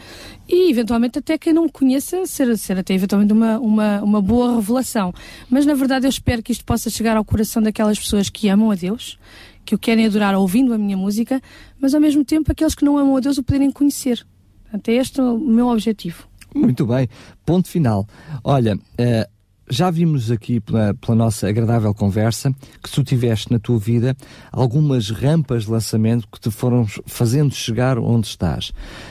E, eventualmente, até quem não me conheça, ser, ser até eventualmente uma, uma, uma boa revelação. Mas, na verdade, eu espero que isto possa chegar ao coração daquelas pessoas que amam a Deus, que o querem adorar ouvindo a minha música, mas, ao mesmo tempo, aqueles que não amam a Deus o poderem conhecer. Portanto, é este o meu objetivo. Muito bem, ponto final. Olha, uh, já vimos aqui pela, pela, nossa agradável conversa que tu tiveste na tua vida algumas rampas de lançamento que te foram fazendo chegar onde estás.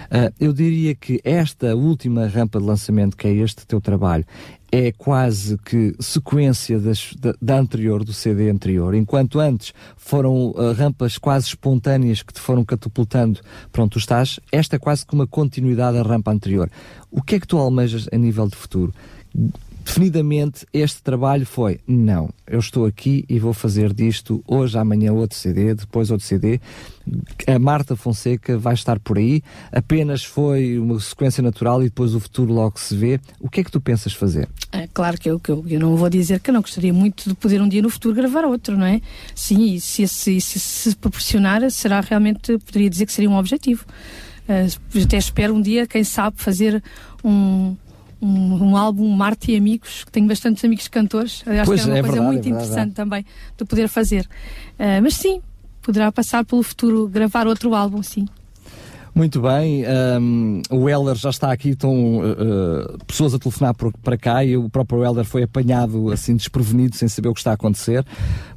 Uh, eu diria que esta última rampa de lançamento, que é este teu trabalho, é quase que sequência das, da, da, anterior, do CD anterior. Enquanto antes foram uh, rampas quase espontâneas que te foram catapultando para onde tu estás, esta é quase que uma continuidade da rampa anterior. O que é que tu almejas a nível de futuro? Definidamente este trabalho foi não, eu estou aqui e vou fazer disto hoje, amanhã outro CD, depois outro CD. A Marta Fonseca vai estar por aí, apenas foi uma sequência natural e depois o futuro logo se vê. O que é que tu pensas fazer? É claro que eu, que eu, eu não vou dizer que não gostaria muito de poder um dia no futuro gravar outro, não é? Sim, e se, se, se, se proporcionar, será realmente, poderia dizer que seria um objetivo. Uh, até espero um dia, quem sabe, fazer um, um, um, álbum Marte e Amigos, que tenho bastantes amigos cantores. Acho pois, que é uma é coisa verdade, muito é interessante também de poder fazer. Uh, mas sim, poderá passar pelo futuro gravar outro álbum, sim. Muito bem, um, o Heller já está aqui, estão uh, pessoas a telefonar por, para cá e o próprio Heller foi apanhado assim desprevenido, sem saber o que está a acontecer.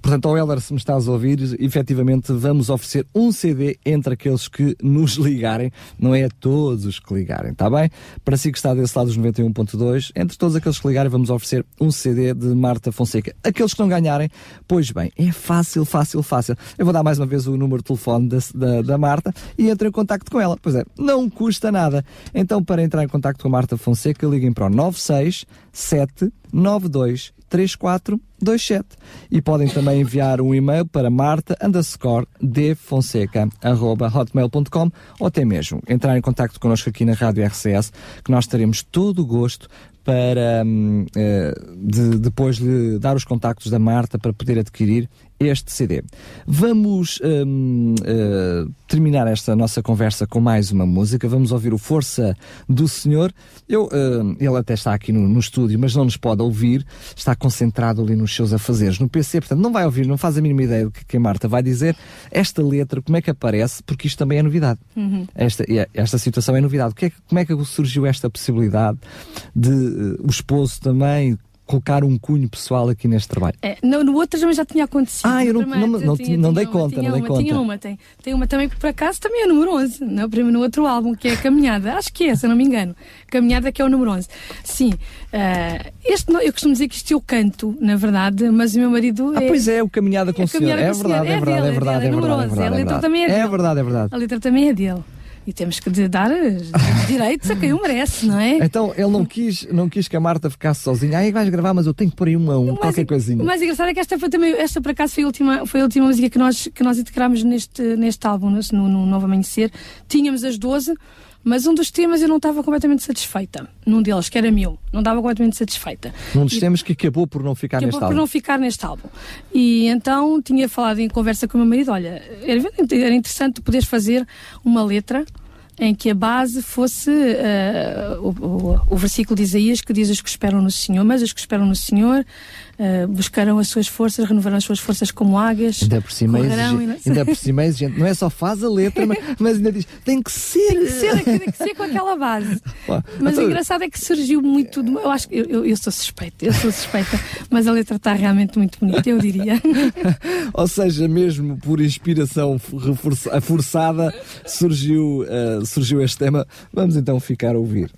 Portanto, ao Heller, se me estás a ouvir, efetivamente vamos oferecer um CD entre aqueles que nos ligarem, não é todos os que ligarem, está bem? Para si que está desse lado dos 91.2, entre todos aqueles que ligarem, vamos oferecer um CD de Marta Fonseca. Aqueles que não ganharem, pois bem, é fácil, fácil, fácil. Eu vou dar mais uma vez o número de telefone da, da, da Marta e entre em contato com ela ela. Pois é, não custa nada. Então, para entrar em contato com a Marta Fonseca, liguem para o 967 92 3427 e podem também enviar um e-mail para marta underscore dfonseca arroba hotmail.com ou até mesmo entrar em contato connosco aqui na Rádio RCS que nós teremos todo o gosto para um, uh, de, depois de dar os contactos da Marta para poder adquirir este CD. Vamos um, uh, eh, terminar esta nossa conversa com mais uma música. Vamos ouvir o Força do Senhor. Eu, uh, ele até está aqui no, no, estúdio, mas não nos pode ouvir. Está concentrado ali nos seus afazeres no PC, portanto não vai ouvir, não faz a mínima ideia do que, que a Marta vai dizer. Esta letra, como é que aparece? Porque isto também é novidade. Uhum. Esta, esta situação é novidade. Que é, como é que surgiu esta possibilidade de uh, o esposo também colocar um cunho pessoal aqui neste trabalho? É, no, no outro também já tinha acontecido. Ah, eu não, não, não, não, tinha, não dei conta, não dei uma, conta. Tinha uma, tem, tem uma também que por acaso também é o número 11, no, no outro álbum, que é a Caminhada. Acho que é, se eu não me engano. Caminhada que é o número 11. Sim, uh, este, eu costumo dizer que isto eu canto, na verdade, mas o meu marido. Ah, é, pois é, o Caminhada com é o Senhor. É verdade, é verdade, é verdade. É verdade, A letra também é dele. É verdade, é verdade. A letra também é dele. E temos que dar direitos a quem o merece, não é? Então ele não quis, não quis que a Marta ficasse sozinha. Aí vais gravar, mas eu tenho que pôr aí um a um, qualquer coisinha. O mais engraçado é que esta foi também, esta por acaso foi a última, foi a última música que nós, que nós integramos neste, neste álbum, no, no Novo Amanhecer. Tínhamos as 12 mas um dos temas eu não estava completamente satisfeita. Num deles, que era meu. Não estava completamente satisfeita. Um dos e, temas que acabou por não ficar neste álbum. por não ficar neste álbum. E então tinha falado em conversa com o meu marido, olha, era interessante poderes fazer uma letra em que a base fosse uh, o, o, o, versículo de Isaías que diz os que esperam no Senhor, mas os que esperam no Senhor uh, buscarão as suas forças, renovarão as suas forças como águas. Ainda por cima, exigente, ainda por cima exigente. Não é só faz a letra, mas, mas, ainda diz tem que ser. Tem que ser, tem que ser com aquela base. mas então... o engraçado é que surgiu muito. Do, eu acho que eu, eu, eu, sou suspeita, eu sou suspeita, mas a letra está realmente muito bonita, eu diria. Ou seja, mesmo por inspiração forçada, surgiu, uh, surgiu este tema. Vamos então ficar a ouvir.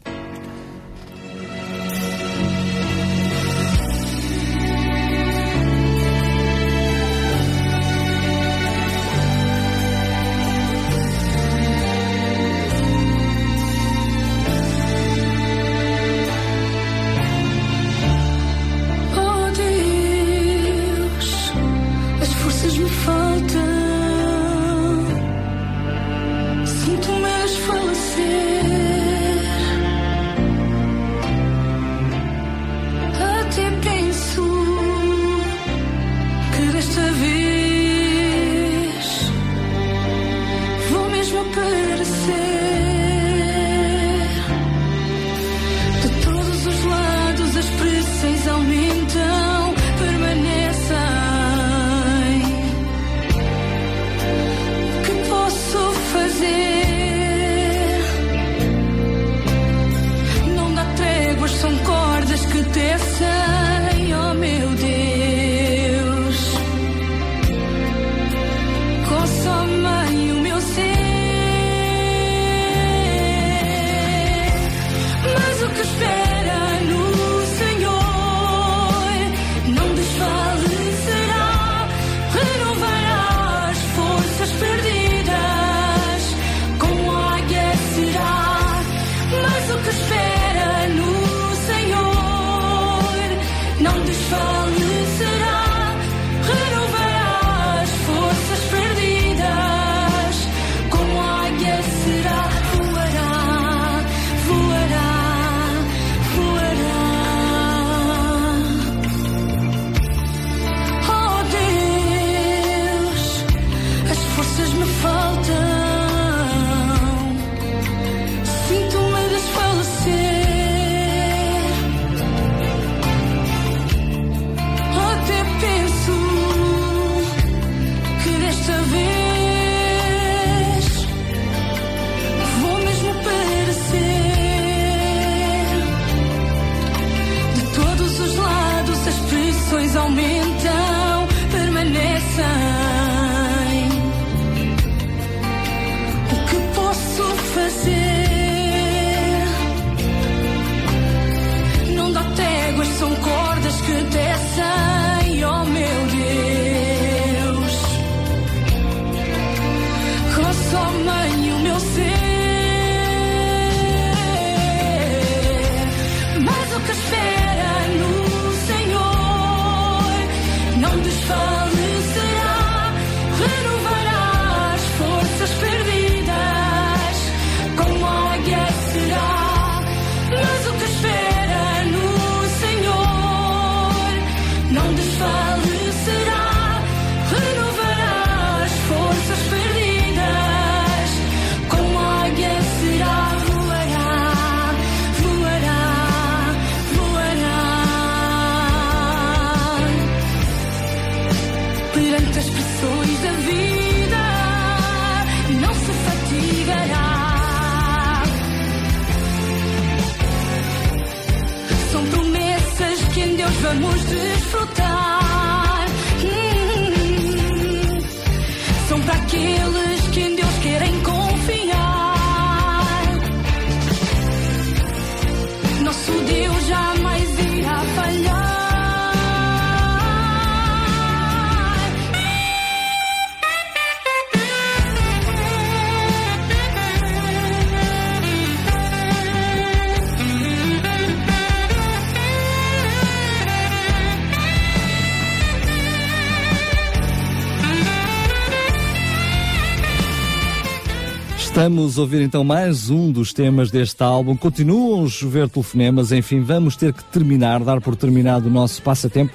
Estamos a ouvir então mais um dos temas deste álbum. Continuam a chover telefonemas, enfim, vamos ter que terminar, dar por terminado o nosso passatempo.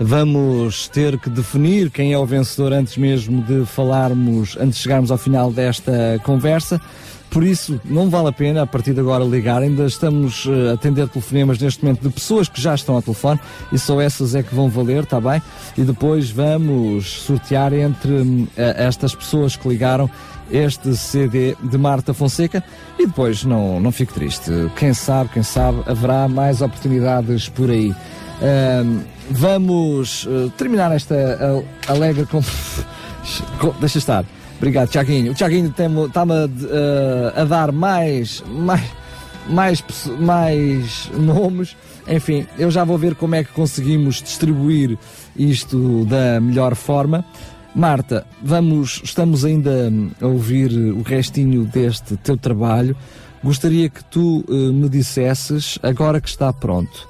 Vamos ter que definir quem é o vencedor antes mesmo de falarmos, antes de chegarmos ao final desta conversa. Por isso, não vale a pena a partir de agora ligar. Ainda estamos eh, a atender telefonemas neste momento de pessoas que já estão ao telefone e só essas é que vão valer, está bem? E depois vamos sortear entre eh, estas pessoas que ligaram este CD de Marta Fonseca e depois não, não fique triste. Quem sabe, quem sabe, haverá mais oportunidades por aí. Ahm, vamos eh, terminar esta ah, alegre com... Deixa estar. Obrigado, Tiaguinho. O Tiaguinho está-me a, a- a dar mais, mais, mais, mais nomes. Enfim, eu já vou ver como é que conseguimos distribuir isto da melhor forma. Marta, vamos, estamos ainda hum, a ouvir o restinho deste teu trabalho. Gostaria que tu eh, me dissesses, agora que está pronto,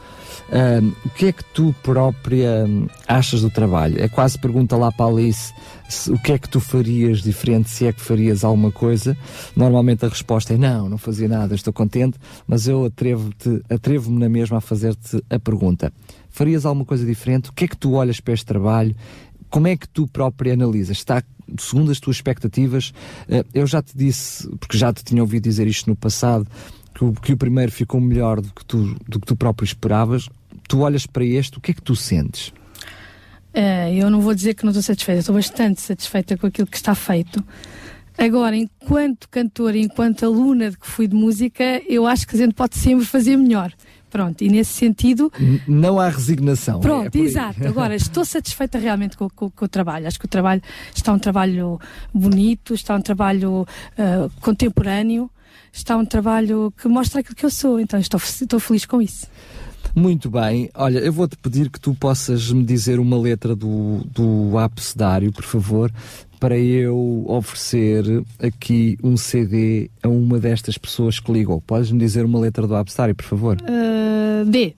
hum, o que é que tu própria hum, achas do trabalho? É quase pergunta lá para a Alice se- o que é que tu farias diferente, se é que farias alguma coisa. Normalmente a resposta é não, não fazia nada, estou contente, mas eu atrevo-me na mesma a fazer-te a pergunta. Farias alguma coisa diferente? O que é que tu olhas para este trabalho? Como é que tu própria analisas? Está segundo as tuas expectativas? Eh, Eu já te disse, porque já te tinha ouvido dizer isto no passado, que o, que o primeiro ficou melhor do que, tu, do que tu próprio esperavas. Tu olhas para este, o que é que tu sentes? Eh, eu não vou dizer que não estou satisfeita, estou bastante satisfeita com aquilo que está feito. Agora, enquanto cantora, enquanto aluna de que fui de música, eu acho que a gente pode sempre fazer melhor. Pronto, e nesse sentido, Não há resignação. é Pronto, aí. exato. Agora, estou satisfeita realmente com, com- com o trabalho. Acho que o trabalho está um trabalho bonito, está um trabalho ah, contemporâneo, está um trabalho que mostra aquilo que eu sou. Então, estou, estou feliz com isso. Muito bem. Olha, eu vou-te pedir que tu possas me dizer uma letra do, do abecedário, por favor, para eu oferecer aqui um CD a uma destas pessoas que ligou. Podes-me dizer uma letra do abecedário, por favor? Ah, D.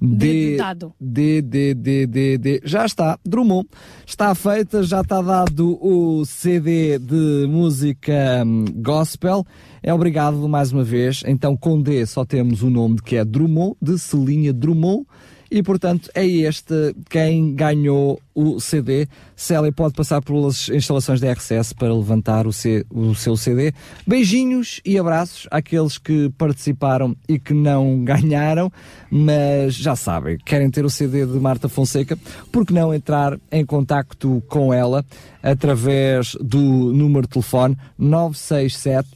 D. D, D, D, D, D. Já está, Drummond. Está feita, já está dado o CD de música hum, gospel. É obrigado mais uma vez. Então, com D só temos o nome que é Drummond, de Celinha Drummond. E, portanto, é este quem ganhou o CD. Célia pode passar pelas instalações da RCS para levantar o, C- o seu CD. Beijinhos e abraços àqueles que participaram e que não ganharam, mas já sabem, querem ter o CD de Marta Fonseca, por que não entrar em contacto com ela através do número de telefone 967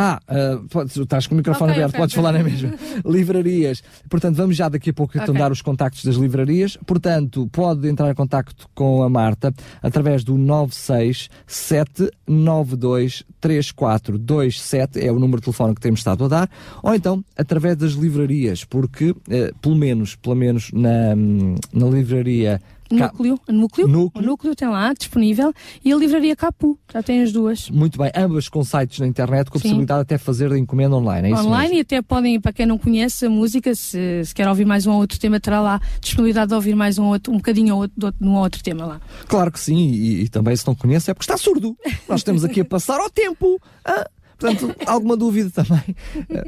Ah, uh, podes, estás com o microfone Ok, aberto, ok, podes ok. falar na mesma. livrarias. Portanto, vamos já daqui a pouco então dar os contactos das livrarias. Portanto, pode entrar em contacto com a Marta através do 967923427, é o número de telefone que temos estado a dar, ou então através das livrarias, porque eh, pelo menos, pelo menos na, na livraria Núcleo, núcleo, Núcleo. o núcleo tem lá disponível e a livraria Capu, já tem as duas. Muito bem, ambas com sites na internet, com a Sim. possibilidade até de fazer a encomenda online, é isso online mesmo? e até podem, para quem não conhece a música, se, se quer ouvir mais um ou outro tema, terá lá disponibilidade de ouvir mais um, ou outro, um bocadinho ou outro, de outro- tema lá. Claro que sim, e, e também se não conhece é porque está surdo. Nós estamos aqui a passar ao tempo. Ah, portanto, alguma dúvida também, ah,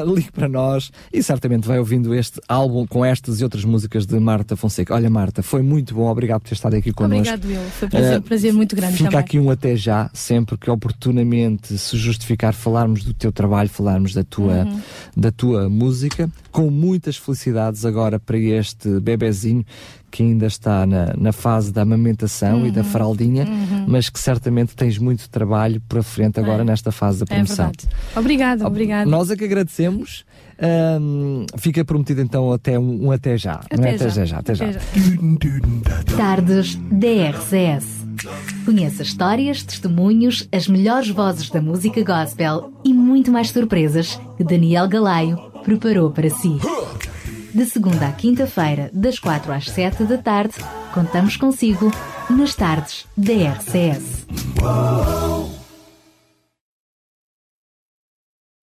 ah, ligue para nós e certamente vai ouvindo este álbum com estas e outras músicas de Marta Fonseca. Olha, Marta, foi muito bom, obrigado por ter estado aqui connosco. Obrigado, eu. Foi um prazer, Eh, prazer muito grande Fica também. aqui um até já, sempre que oportunamente se justificar falarmos do teu trabalho, falarmos da tua, Uhum. da tua música, com muitas felicidades agora para este bebezinho que ainda está na, na fase da amamentação e Uhum. da fraldinha, mas que certamente tens muito trabalho para frente agora É. nesta fase da É promoção. verdade. Obrigada, obrigada. Nós é que agradecemos. Ahm, fica prometido então até um, um até já. não é? Até já. até já. Até já. Tardes DRCS. Conheça histórias, testemunhos, as melhores vozes da música gospel e muito mais surpresas que Daniel Galaio preparou para si. De segunda à quinta-feira, das quatro às sete da tarde, contamos consigo nas tardes DRCS.